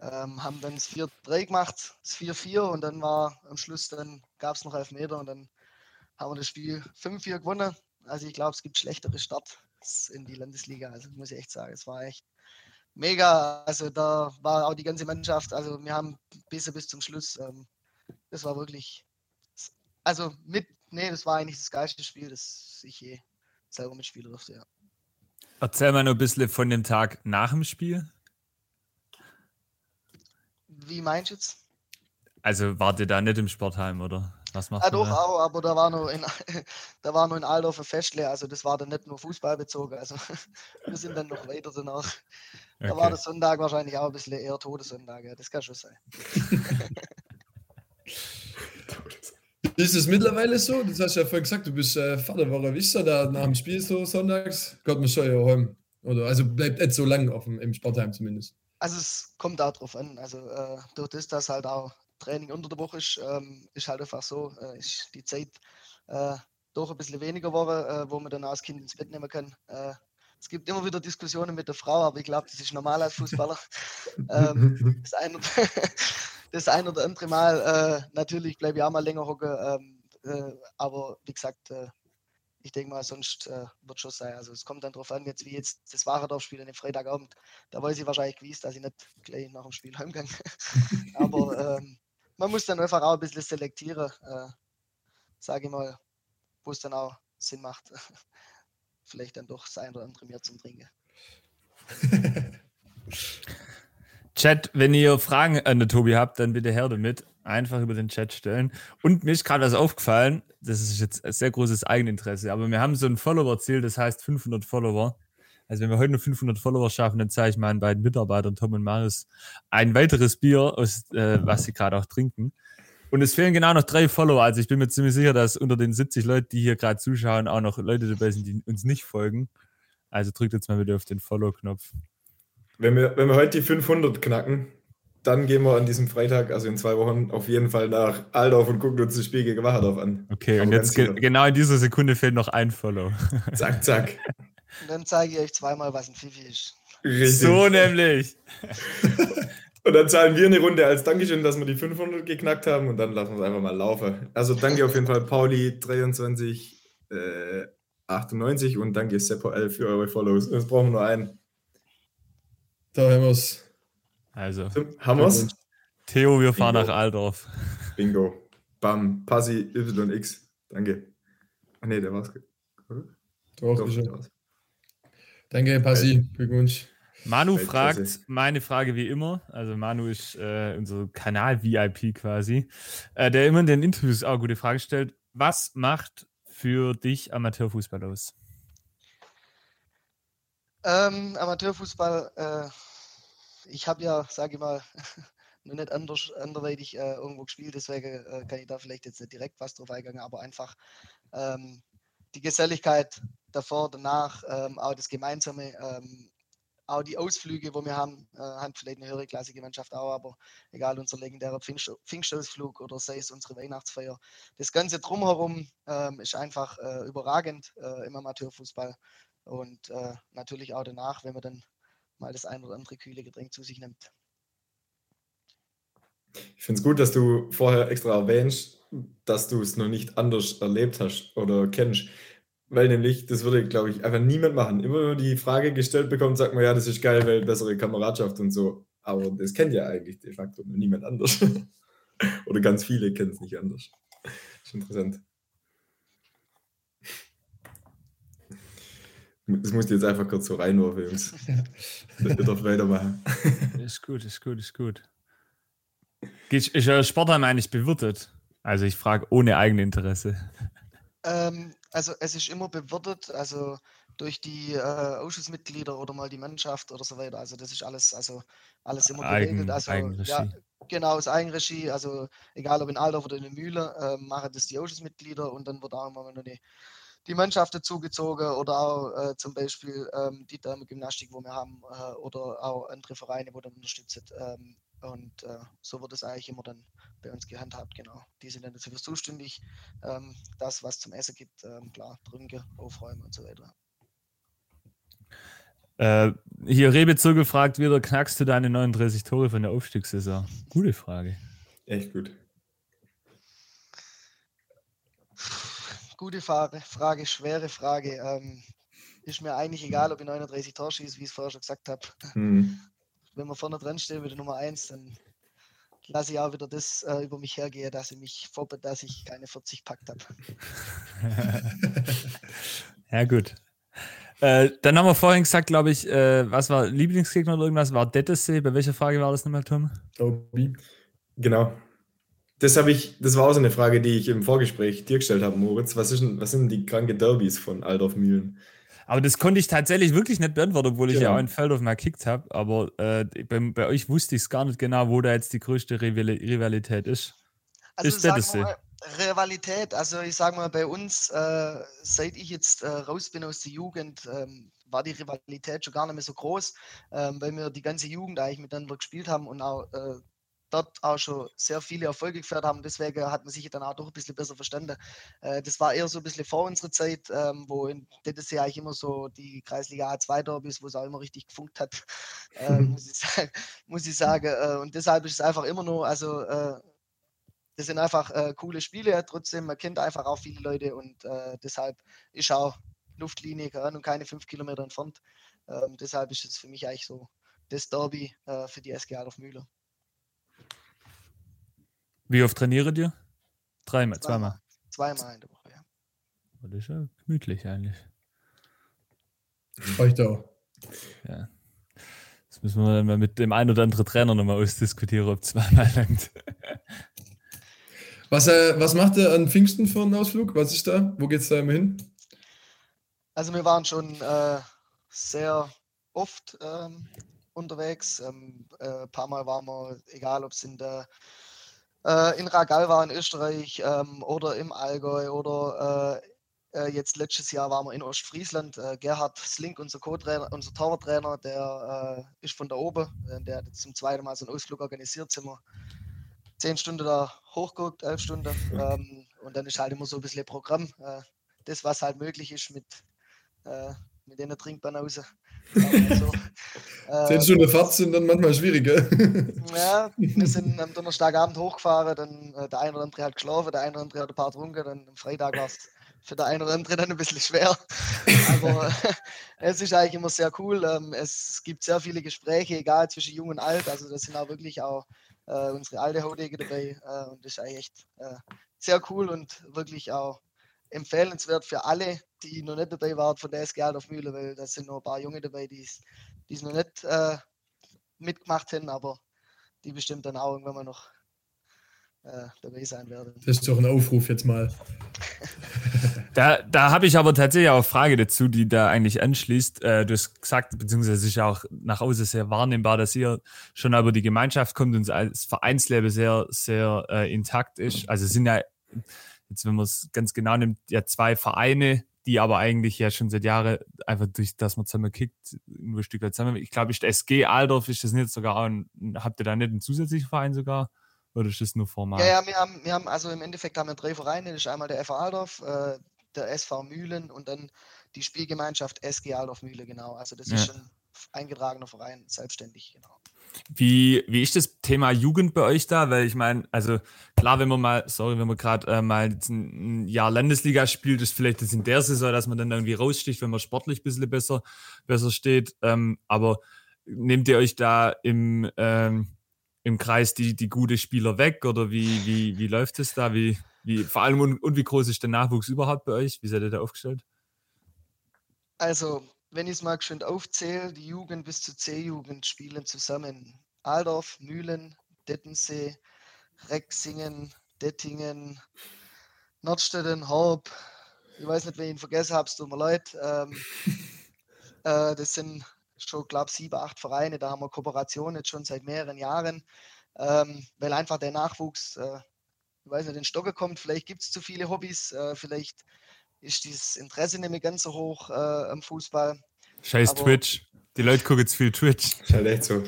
Ähm, haben dann das 4-3 gemacht, das 4-4 und dann war am Schluss, dann gab es noch Elfmeter und dann haben wir das Spiel 5-4 gewonnen. Also ich glaube, es gibt schlechtere Starts in die Landesliga. Also muss ich echt sagen, es war echt mega. Also da war auch die ganze Mannschaft, also wir haben bis, bis zum Schluss, ähm, das war wirklich, also mit, nee, das war eigentlich das geilste Spiel, das ich je selber mitspielen durfte, ja. Erzähl mal noch ein bisschen von dem Tag nach dem Spiel. Wie meinst du jetzt? Also wart ihr da nicht im Sportheim, oder? Was macht ja, doch, da? auch, aber da war nur in, da war nur in Aldorf ein Festle, also das war dann nicht nur Fußball bezogen. Also wir sind dann noch weiter danach. Da okay. war der Sonntag wahrscheinlich auch ein bisschen eher Todessonntag, ja, das kann schon sein. Ist es mittlerweile so? Das hast du ja vorhin gesagt, du bist äh, Vater. Warum ist er da nach dem Spiel so sonntags? Gott, man soll ja heim. Oder also bleibt nicht so lang auf dem, im Sportheim zumindest. Also es kommt darauf an. Also äh, durch das, dass halt auch Training unter der Woche ist, ähm, ist halt einfach so, äh, ist die Zeit äh, doch ein bisschen weniger Woche, äh, wo man dann auch das Kind ins Bett nehmen kann. Es gibt immer wieder Diskussionen mit der Frau, aber ich glaube, das ist normal als Fußballer. ähm, das, eine, das ein oder andere Mal, äh, natürlich bleibe ich auch mal länger hocken, ähm, äh, aber wie gesagt, äh, ich denke mal, sonst äh, wird schon sein. Also es kommt dann darauf an, jetzt wie jetzt das Warendorf-Spiel an dem Freitagabend, da weiß ich wahrscheinlich gewiss, dass ich nicht gleich nach dem Spiel heimgehe. aber ähm, man muss dann einfach auch ein bisschen selektieren, äh, sage ich mal, wo es dann auch Sinn macht. Vielleicht dann doch das ein oder andere mehr zum Trinken. Chat, wenn ihr Fragen an den Tobi habt, dann bitte her damit. Einfach über den Chat stellen. Und mir ist gerade was aufgefallen, das ist jetzt ein sehr großes Eigeninteresse, aber wir haben so ein Follower-Ziel, das heißt 500 Follower. Also wenn wir heute nur 500 Follower schaffen, dann zeige ich meinen beiden Mitarbeitern, Tom und Marius, ein weiteres Bier, aus, äh, was sie gerade auch trinken. Und es fehlen genau noch drei Follower. Also ich bin mir ziemlich sicher, dass unter den 70 Leuten, die hier gerade zuschauen, auch noch Leute dabei sind, die uns nicht folgen. Also drückt jetzt mal wieder auf den Follow-Knopf. Wenn wir, wenn wir heute die 500 knacken, dann gehen wir an diesem Freitag, also in zwei Wochen, auf jeden Fall nach Aldorf und gucken uns das Spiel gegen Wacherdorf an. Okay, Aber und jetzt ge genau in dieser Sekunde fehlt noch ein Follow. Zack, zack. Und dann zeige ich euch zweimal, was ein Fifi ist. Richtig. So nämlich. und dann zahlen wir eine Runde als Dankeschön, dass wir die 500 geknackt haben und dann lassen wir es einfach mal laufen. Also danke auf jeden Fall Pauli 23 äh, 98 und danke Seppo L für eure Follows. Jetzt brauchen wir nur einen. Da haben wir es. Also. Haben wir es? Theo, wir fahren Bingo. nach Aldorf. Bingo. Bam. Passi YX. Danke. Ach nee, der war's. Doch, Doch der war's. Danke, Passi. Glückwunsch. Manu fragt meine Frage wie immer. Also Manu ist äh, unser Kanal-VIP quasi, äh, der immer in den Interviews auch gute Fragen stellt. Was macht für dich Amateurfußball aus? Ähm, Amateurfußball, äh, ich habe ja, sage ich mal, noch nicht anders, anderweitig äh, irgendwo gespielt, deswegen äh, kann ich da vielleicht jetzt nicht direkt was drauf eingehen, aber einfach ähm, die Geselligkeit davor, danach, ähm, auch das Gemeinsame, ähm, auch die Ausflüge, wo wir haben, äh, haben vielleicht eine höhere klassische Mannschaft auch, aber egal, unser legendärer Pfingst, Pfingstausflug oder sei es unsere Weihnachtsfeier. Das Ganze drumherum ähm, ist einfach äh, überragend äh, im Amateurfußball und äh, natürlich auch danach, wenn man dann mal das ein oder andere kühle Getränk zu sich nimmt. Ich finde es gut, dass du vorher extra erwähnst, dass du es noch nicht anders erlebt hast oder kennst. Weil nämlich, das würde, glaube ich, einfach niemand machen. Immer nur die Frage gestellt bekommt, sagt man, ja, das ist geil, weil bessere Kameradschaft und so. Aber das kennt ja eigentlich de facto niemand anders. Oder ganz viele kennen es nicht anders. Das ist interessant. Das musst du jetzt einfach kurz so reinwerfen, Jungs. Ihr dürft weitermachen. Ist gut, ist gut, ist gut. Ist euer Sportheim eigentlich bewirtet? Also ich frage ohne Eigeninteresse. Ähm, also es ist immer bewirtet, also durch die äh, Ausschussmitglieder oder mal die Mannschaft oder so weiter. Also das ist alles, also alles immer Eigen, geregelt. Also Eigenregie. ja, genau, aus Eigenregie. Also egal ob in Aldorf oder in der Mühle, äh, machen das die Ausschussmitglieder und dann wird auch immer noch die, die Mannschaft dazugezogen oder auch äh, zum Beispiel ähm, die Dame-Gymnastik, wo wir haben, äh, oder auch andere Vereine, wo dann unterstützen. Ähm, und äh, so wird es eigentlich immer dann bei uns gehandhabt, genau. Die sind dann dafür zuständig, ähm, das, was zum Essen gibt, ähm, klar, trinken, aufräumen und so weiter. Äh, hier Rebezug gefragt wieder, knackst du deine 39 Tore von der Aufstiegssaison? Gute Frage. Echt gut. Gute Frage, Frage schwere Frage. Ähm, ist mir eigentlich egal, ob ich 39 Tore schieße, wie ich es vorher schon gesagt habe. Hm. Wenn wir vorne dran stehen mit der Nummer 1, dann lasse ich auch wieder das äh, über mich hergehen, dass ich mich vorbe, dass ich keine 40 packt habe. ja, gut. Äh, dann haben wir vorhin gesagt, glaube ich, äh, was war Lieblingsgegner oder irgendwas? War Dettesee? Bei welcher Frage war das nochmal, Tom? Tobi. Genau. Das habe ich, das war auch so eine Frage, die ich im Vorgespräch dir gestellt habe, Moritz. Was, ist denn, was sind denn die kranke Derbys von Aldorf Mühlen? Aber das konnte ich tatsächlich wirklich nicht beantworten, obwohl ich Genau. ja auch in Feldhof mal gekickt habe. Aber äh, bei, bei euch wusste ich es gar nicht genau, wo da jetzt die größte Rival Rivalität ist. Also Ist das mal, Rivalität, also ich sage mal, bei uns, äh, seit ich jetzt äh, raus bin aus der Jugend, ähm, war die Rivalität schon gar nicht mehr so groß, ähm, weil wir die ganze Jugend eigentlich miteinander gespielt haben und auch äh, dort auch schon sehr viele Erfolge gefeiert haben. Deswegen hat man sich dann auch doch ein bisschen besser verstanden. Äh, das war eher so ein bisschen vor unserer Zeit, ähm, wo in ja eigentlich immer so die Kreisliga A2 Derbys, wo es auch immer richtig gefunkt hat, äh, muss, ich sagen, muss ich sagen. Äh, und deshalb ist es einfach immer nur, also äh, das sind einfach äh, coole Spiele. Trotzdem, man kennt einfach auch viele Leute und äh, deshalb ist auch Luftlinie Ahnung, keine fünf Kilometer entfernt. Ähm, deshalb ist es für mich eigentlich so das Derby für die SG Adolf Mühle. Wie oft trainiert ihr? Dreimal, zweimal. Zweimal in der Woche, ja. Das ist ja gemütlich eigentlich. Reicht auch. Ja. Das müssen wir dann mal mit dem einen oder anderen Trainer nochmal ausdiskutieren, ob zweimal langt. Was, äh, was macht ihr an Pfingsten für einen Ausflug? Was ist da? Wo geht's da immer hin? Also wir waren schon äh, sehr oft ähm, unterwegs. Ähm, äh, ein paar Mal waren wir, egal ob es in der äh, in Ragal war in Österreich ähm, oder im Allgäu oder äh, äh, jetzt letztes Jahr waren wir in Ostfriesland. Äh, Gerhard Slink, unser Co-Trainer, unser Torwarttrainer, der äh, ist von da oben. Äh, der hat zum zweiten Mal so einen Ausflug organisiert. Sind wir zehn Stunden da hochgeguckt, elf Stunden. Ähm, und dann ist halt immer so ein bisschen Programm. Das, was halt möglich ist mit, mit denen Trinkbanause. So. Zehn Äh, Stunden Fahrt sind dann manchmal schwierig, gell? ja, wir sind am Donnerstagabend hochgefahren, dann äh, der eine oder andere hat geschlafen, der eine oder andere hat ein paar getrunken, dann am Freitag war es für der eine oder andere dann ein bisschen schwer. Aber es ist eigentlich immer sehr cool. Ähm, es gibt sehr viele Gespräche, egal zwischen jung und alt. Also das sind auch wirklich auch äh, unsere alte Haudege dabei. Äh, und das ist eigentlich echt sehr cool und wirklich auch empfehlenswert für alle, die noch nicht dabei waren von der SG auf Mühle, weil da sind noch ein paar Junge dabei, die es die es noch nicht äh, mitgemacht haben, aber die bestimmt dann auch irgendwann mal noch äh, dabei sein werden. Das ist doch ein Aufruf jetzt mal. Da, da habe ich aber tatsächlich auch eine Frage dazu, die da eigentlich anschließt. Äh, du hast gesagt, beziehungsweise es ist ja auch nach außen sehr wahrnehmbar, dass ihr schon über die Gemeinschaft kommt und das Vereinsleben sehr, sehr äh, intakt ist. Also es sind ja, jetzt wenn man es ganz genau nimmt, ja zwei Vereine, die aber eigentlich ja schon seit Jahren einfach durch das man zusammen kickt, nur ein Stück weit zusammen. Ich glaube, ist SG Aldorf, ist das nicht sogar ein, habt ihr da nicht einen zusätzlichen Verein sogar? Oder ist das nur formal? Ja, ja, wir haben, wir haben, also im Endeffekt haben wir drei Vereine. Das ist einmal der FA Aldorf, äh, der SV Mühlen und dann die Spielgemeinschaft SG Aldorf Mühle, genau. Also das ja. ist ein eingetragener Verein, selbstständig, genau. Wie, wie ist das Thema Jugend bei euch da? Weil ich meine, also klar, wenn man mal, sorry, wenn man gerade äh, mal ein Jahr Landesliga spielt, ist vielleicht das in der Saison, dass man dann irgendwie raussticht, wenn man sportlich ein bisschen besser, besser steht. Ähm, aber nehmt ihr euch da im, ähm, im Kreis die, die gute Spieler weg oder wie, wie, wie läuft es da? Wie, wie, vor allem und, und wie groß ist der Nachwuchs überhaupt bei euch? Wie seid ihr da aufgestellt? Also wenn ich es mal schön aufzähle, die Jugend bis zur C-Jugend spielen zusammen. Aldorf, Mühlen, Dettensee, Rexingen, Dettingen, Nordstetten, Horb. Ich weiß nicht, wen ich ihn vergessen habe, es tut mir leid. Ähm, äh, das sind schon, glaube ich, sieben, acht Vereine. Da haben wir Kooperationen jetzt schon seit mehreren Jahren, ähm, weil einfach der Nachwuchs, äh, ich weiß nicht, in Stocke kommt. Vielleicht gibt es zu viele Hobbys, äh, vielleicht ist dieses Interesse nicht mehr ganz so hoch äh, am Fußball. Scheiß aber, Twitch. Die Leute gucken jetzt viel Twitch. Ist halt echt so.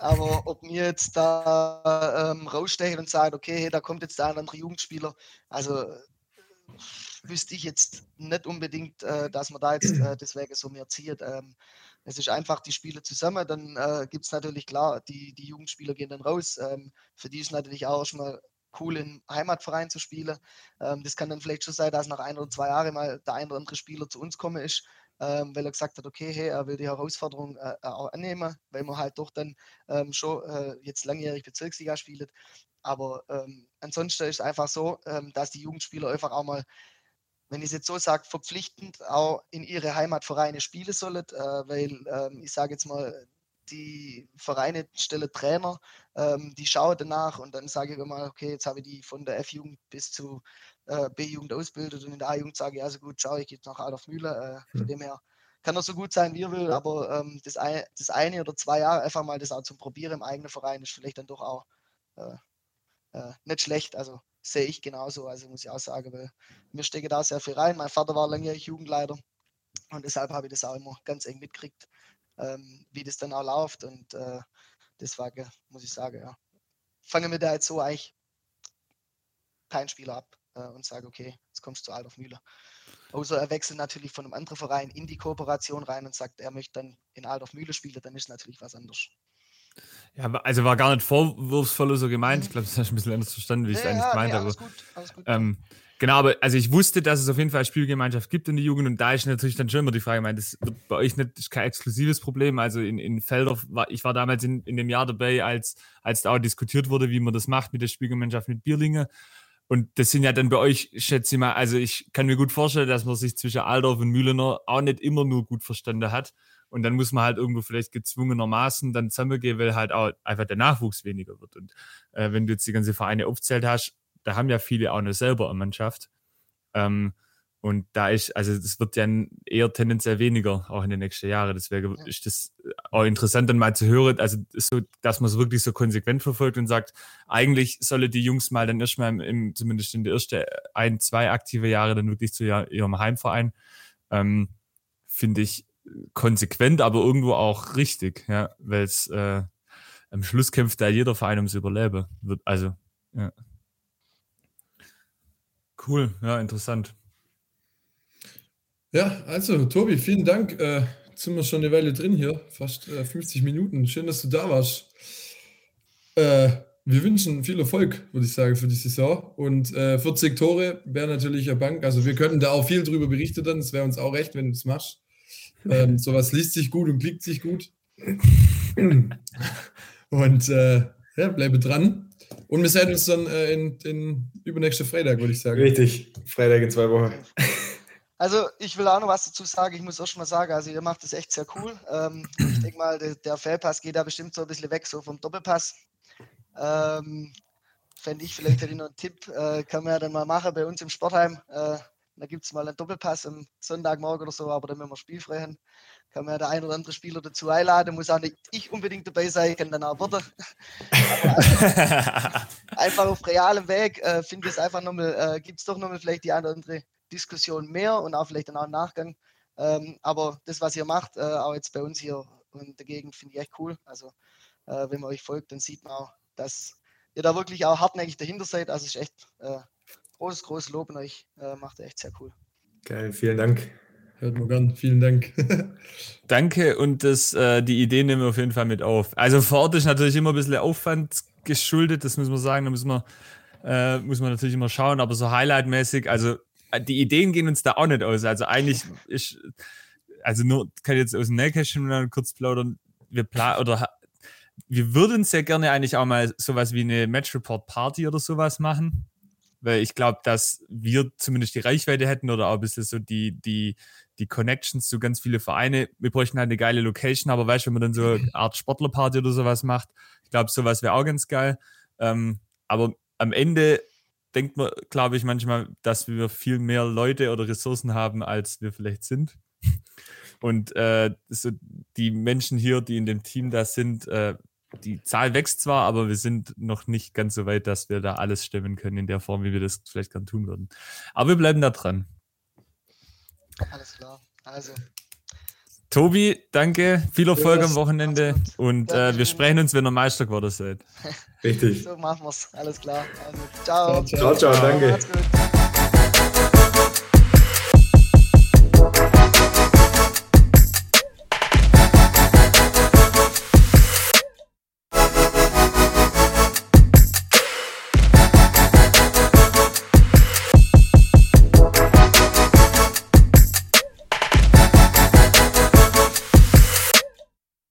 Aber ob mir jetzt da ähm, rausstechen und sagen, okay, hey, da kommt jetzt da ein anderer Jugendspieler, also wüsste ich jetzt nicht unbedingt, äh, dass man da jetzt äh, deswegen so mehr zieht. Ähm, es ist einfach die Spiele zusammen, dann äh, gibt es natürlich klar, die, die Jugendspieler gehen dann raus. Ähm, für die ist natürlich auch schon mal cool im Heimatverein zu spielen. Ähm, das kann dann vielleicht schon sein, dass nach ein oder zwei Jahren mal der ein oder andere Spieler zu uns kommen ist, ähm, weil er gesagt hat, okay, hey, er will die Herausforderung äh, äh auch annehmen, weil man halt doch dann ähm, schon äh, jetzt langjährig Bezirksliga spielt. Aber ähm, ansonsten ist es einfach so, ähm, dass die Jugendspieler einfach auch mal wenn ich es jetzt so sage, verpflichtend auch in ihre Heimatvereine spielen sollen, äh, weil ähm, ich sage jetzt mal, die Vereine stellen Trainer, ähm, die schauen danach und dann sage ich immer, okay, jetzt habe ich die von der F-Jugend bis zu äh, B-Jugend ausbildet und in der A-Jugend sage ich, also gut, schau, ich gehe nach Adolf Mühle. Äh, von hm. dem her kann er so gut sein, wie er will, aber ähm, das, ein, das eine oder zwei Jahre einfach mal das auch zum Probieren im eigenen Verein ist vielleicht dann doch auch äh, äh, nicht schlecht. Also sehe ich genauso, also muss ich auch sagen, weil mir stecke da sehr viel rein. Mein Vater war langjährig Jugendleiter und deshalb habe ich das auch immer ganz eng mitgekriegt ähm, wie das dann auch läuft. Und äh, deswegen muss ich sagen, ja, fangen wir da jetzt so eigentlich keinen Spieler ab äh, und sage, okay, jetzt kommst du Adolf Müller. Außer er wechselt natürlich von einem anderen Verein in die Kooperation rein und sagt, er möchte dann in Adolf Müller spielen, dann ist natürlich was anderes. Ja, also war gar nicht vorwurfsvoll so gemeint. Ich glaube, das hast du ein bisschen anders verstanden, wie ich es ja, eigentlich ja, gemeint nee, habe. Alles gut, alles gut. Ähm, Genau, aber also ich wusste, dass es auf jeden Fall eine Spielgemeinschaft gibt in der Jugend und da ist natürlich dann schon immer die Frage, ich meine, das wird bei euch nicht ist kein exklusives Problem. Also in, in Feldorf war ich war damals in, in dem Jahr dabei, als, als da auch diskutiert wurde, wie man das macht mit der Spielgemeinschaft mit Bierlinge. Und das sind ja dann bei euch, schätze ich mal, also ich kann mir gut vorstellen, dass man sich zwischen Aldorf und Mühlener auch nicht immer nur gut verstanden hat. Und dann muss man halt irgendwo vielleicht gezwungenermaßen dann zusammengehen, weil halt auch einfach der Nachwuchs weniger wird. Und äh, wenn du jetzt die ganze Vereine aufzählt hast, da haben ja viele auch eine selber eine Mannschaft. Ähm, und da ist, also das wird ja eher tendenziell weniger, auch in den nächsten Jahren. Deswegen ja. ist das auch interessant, dann mal zu hören, also so, dass man es wirklich so konsequent verfolgt und sagt, eigentlich solle die Jungs mal dann erstmal im, im zumindest in der ersten ein, zwei aktive Jahre dann wirklich zu ihrem Heimverein. Ähm, Finde ich konsequent, aber irgendwo auch richtig, ja, weil es äh, am Schluss kämpft da jeder Verein ums Überleben. Also, ja. Cool, ja, interessant. Ja, also Tobi, vielen Dank. Äh, jetzt sind wir schon eine Weile drin hier, fast äh, 50 Minuten. Schön, dass du da warst. Äh, wir wünschen viel Erfolg, würde ich sagen, für die Saison. Und äh, 40 Tore wäre natürlich eine Bank. Also wir könnten da auch viel drüber berichten dann. Es wäre uns auch recht, wenn du es machst. Ähm, sowas liest sich gut und klickt sich gut. und äh, ja, bleibe dran. Und wir sehen uns dann äh, in, in übernächste Freitag, würde ich sagen. Richtig, Freitag in zwei Wochen. Also ich will auch noch was dazu sagen. Ich muss auch schon mal sagen, also ihr macht das echt sehr cool. Ähm, ich denke mal, der, der Feldpass geht da bestimmt so ein bisschen weg, so vom Doppelpass. Ähm, Fände ich, vielleicht hätte ich noch einen Tipp, äh, kann man ja dann mal machen bei uns im Sportheim. Äh, da gibt es mal einen Doppelpass am Sonntagmorgen oder so, aber dann müssen wir spielfrei haben kann man ja der ein oder andere Spieler dazu einladen, muss auch nicht ich unbedingt dabei sein, kann dann auch Worte. einfach auf realem Weg äh, finde ich es einfach nochmal, äh, gibt es doch nochmal vielleicht die eine oder andere Diskussion mehr und auch vielleicht dann auch im Nachgang. Ähm, aber das, was ihr macht, äh, auch jetzt bei uns hier und dagegen, finde ich echt cool. Also, äh, wenn man euch folgt, dann sieht man auch, dass ihr da wirklich auch hartnäckig dahinter seid. Also, es ist echt äh, großes, großes Lob an euch. Äh, macht ihr echt sehr cool. Geil, vielen Dank. Hört man gern. Vielen Dank. Danke und das, äh, die Idee nehmen wir auf jeden Fall mit auf. Also vor Ort ist natürlich immer ein bisschen Aufwand geschuldet, das muss man sagen, da müssen wir, äh, muss man natürlich immer schauen, aber so Highlight-mäßig, also äh, die Ideen gehen uns da auch nicht aus. Also eigentlich ist, also nur, kann ich jetzt aus dem Nähkästchen kurz plaudern, wir planen oder wir würden sehr gerne eigentlich auch mal sowas wie eine Match Report Party oder sowas machen. Weil ich glaube, dass wir zumindest die Reichweite hätten oder auch ein bisschen so die, die, die Connections zu ganz viele Vereine. Wir bräuchten halt eine geile Location, aber weißt du, wenn man dann so eine Art Sportlerparty oder sowas macht, ich glaube, sowas wäre auch ganz geil. Ähm, aber am Ende denkt man, glaube ich, manchmal, dass wir viel mehr Leute oder Ressourcen haben, als wir vielleicht sind. Und äh, so die Menschen hier, die in dem Team da sind, äh, die Zahl wächst zwar, aber wir sind noch nicht ganz so weit, dass wir da alles stemmen können in der Form, wie wir das vielleicht gern tun würden. Aber wir bleiben da dran. Alles klar. Also. Tobi, danke. Viel Erfolg am Wochenende. Und äh, wir sprechen uns, wenn ihr Meister geworden seid. Richtig. So machen wir's. Alles klar. Also, ciao. Ciao, ciao, danke. Macht's gut.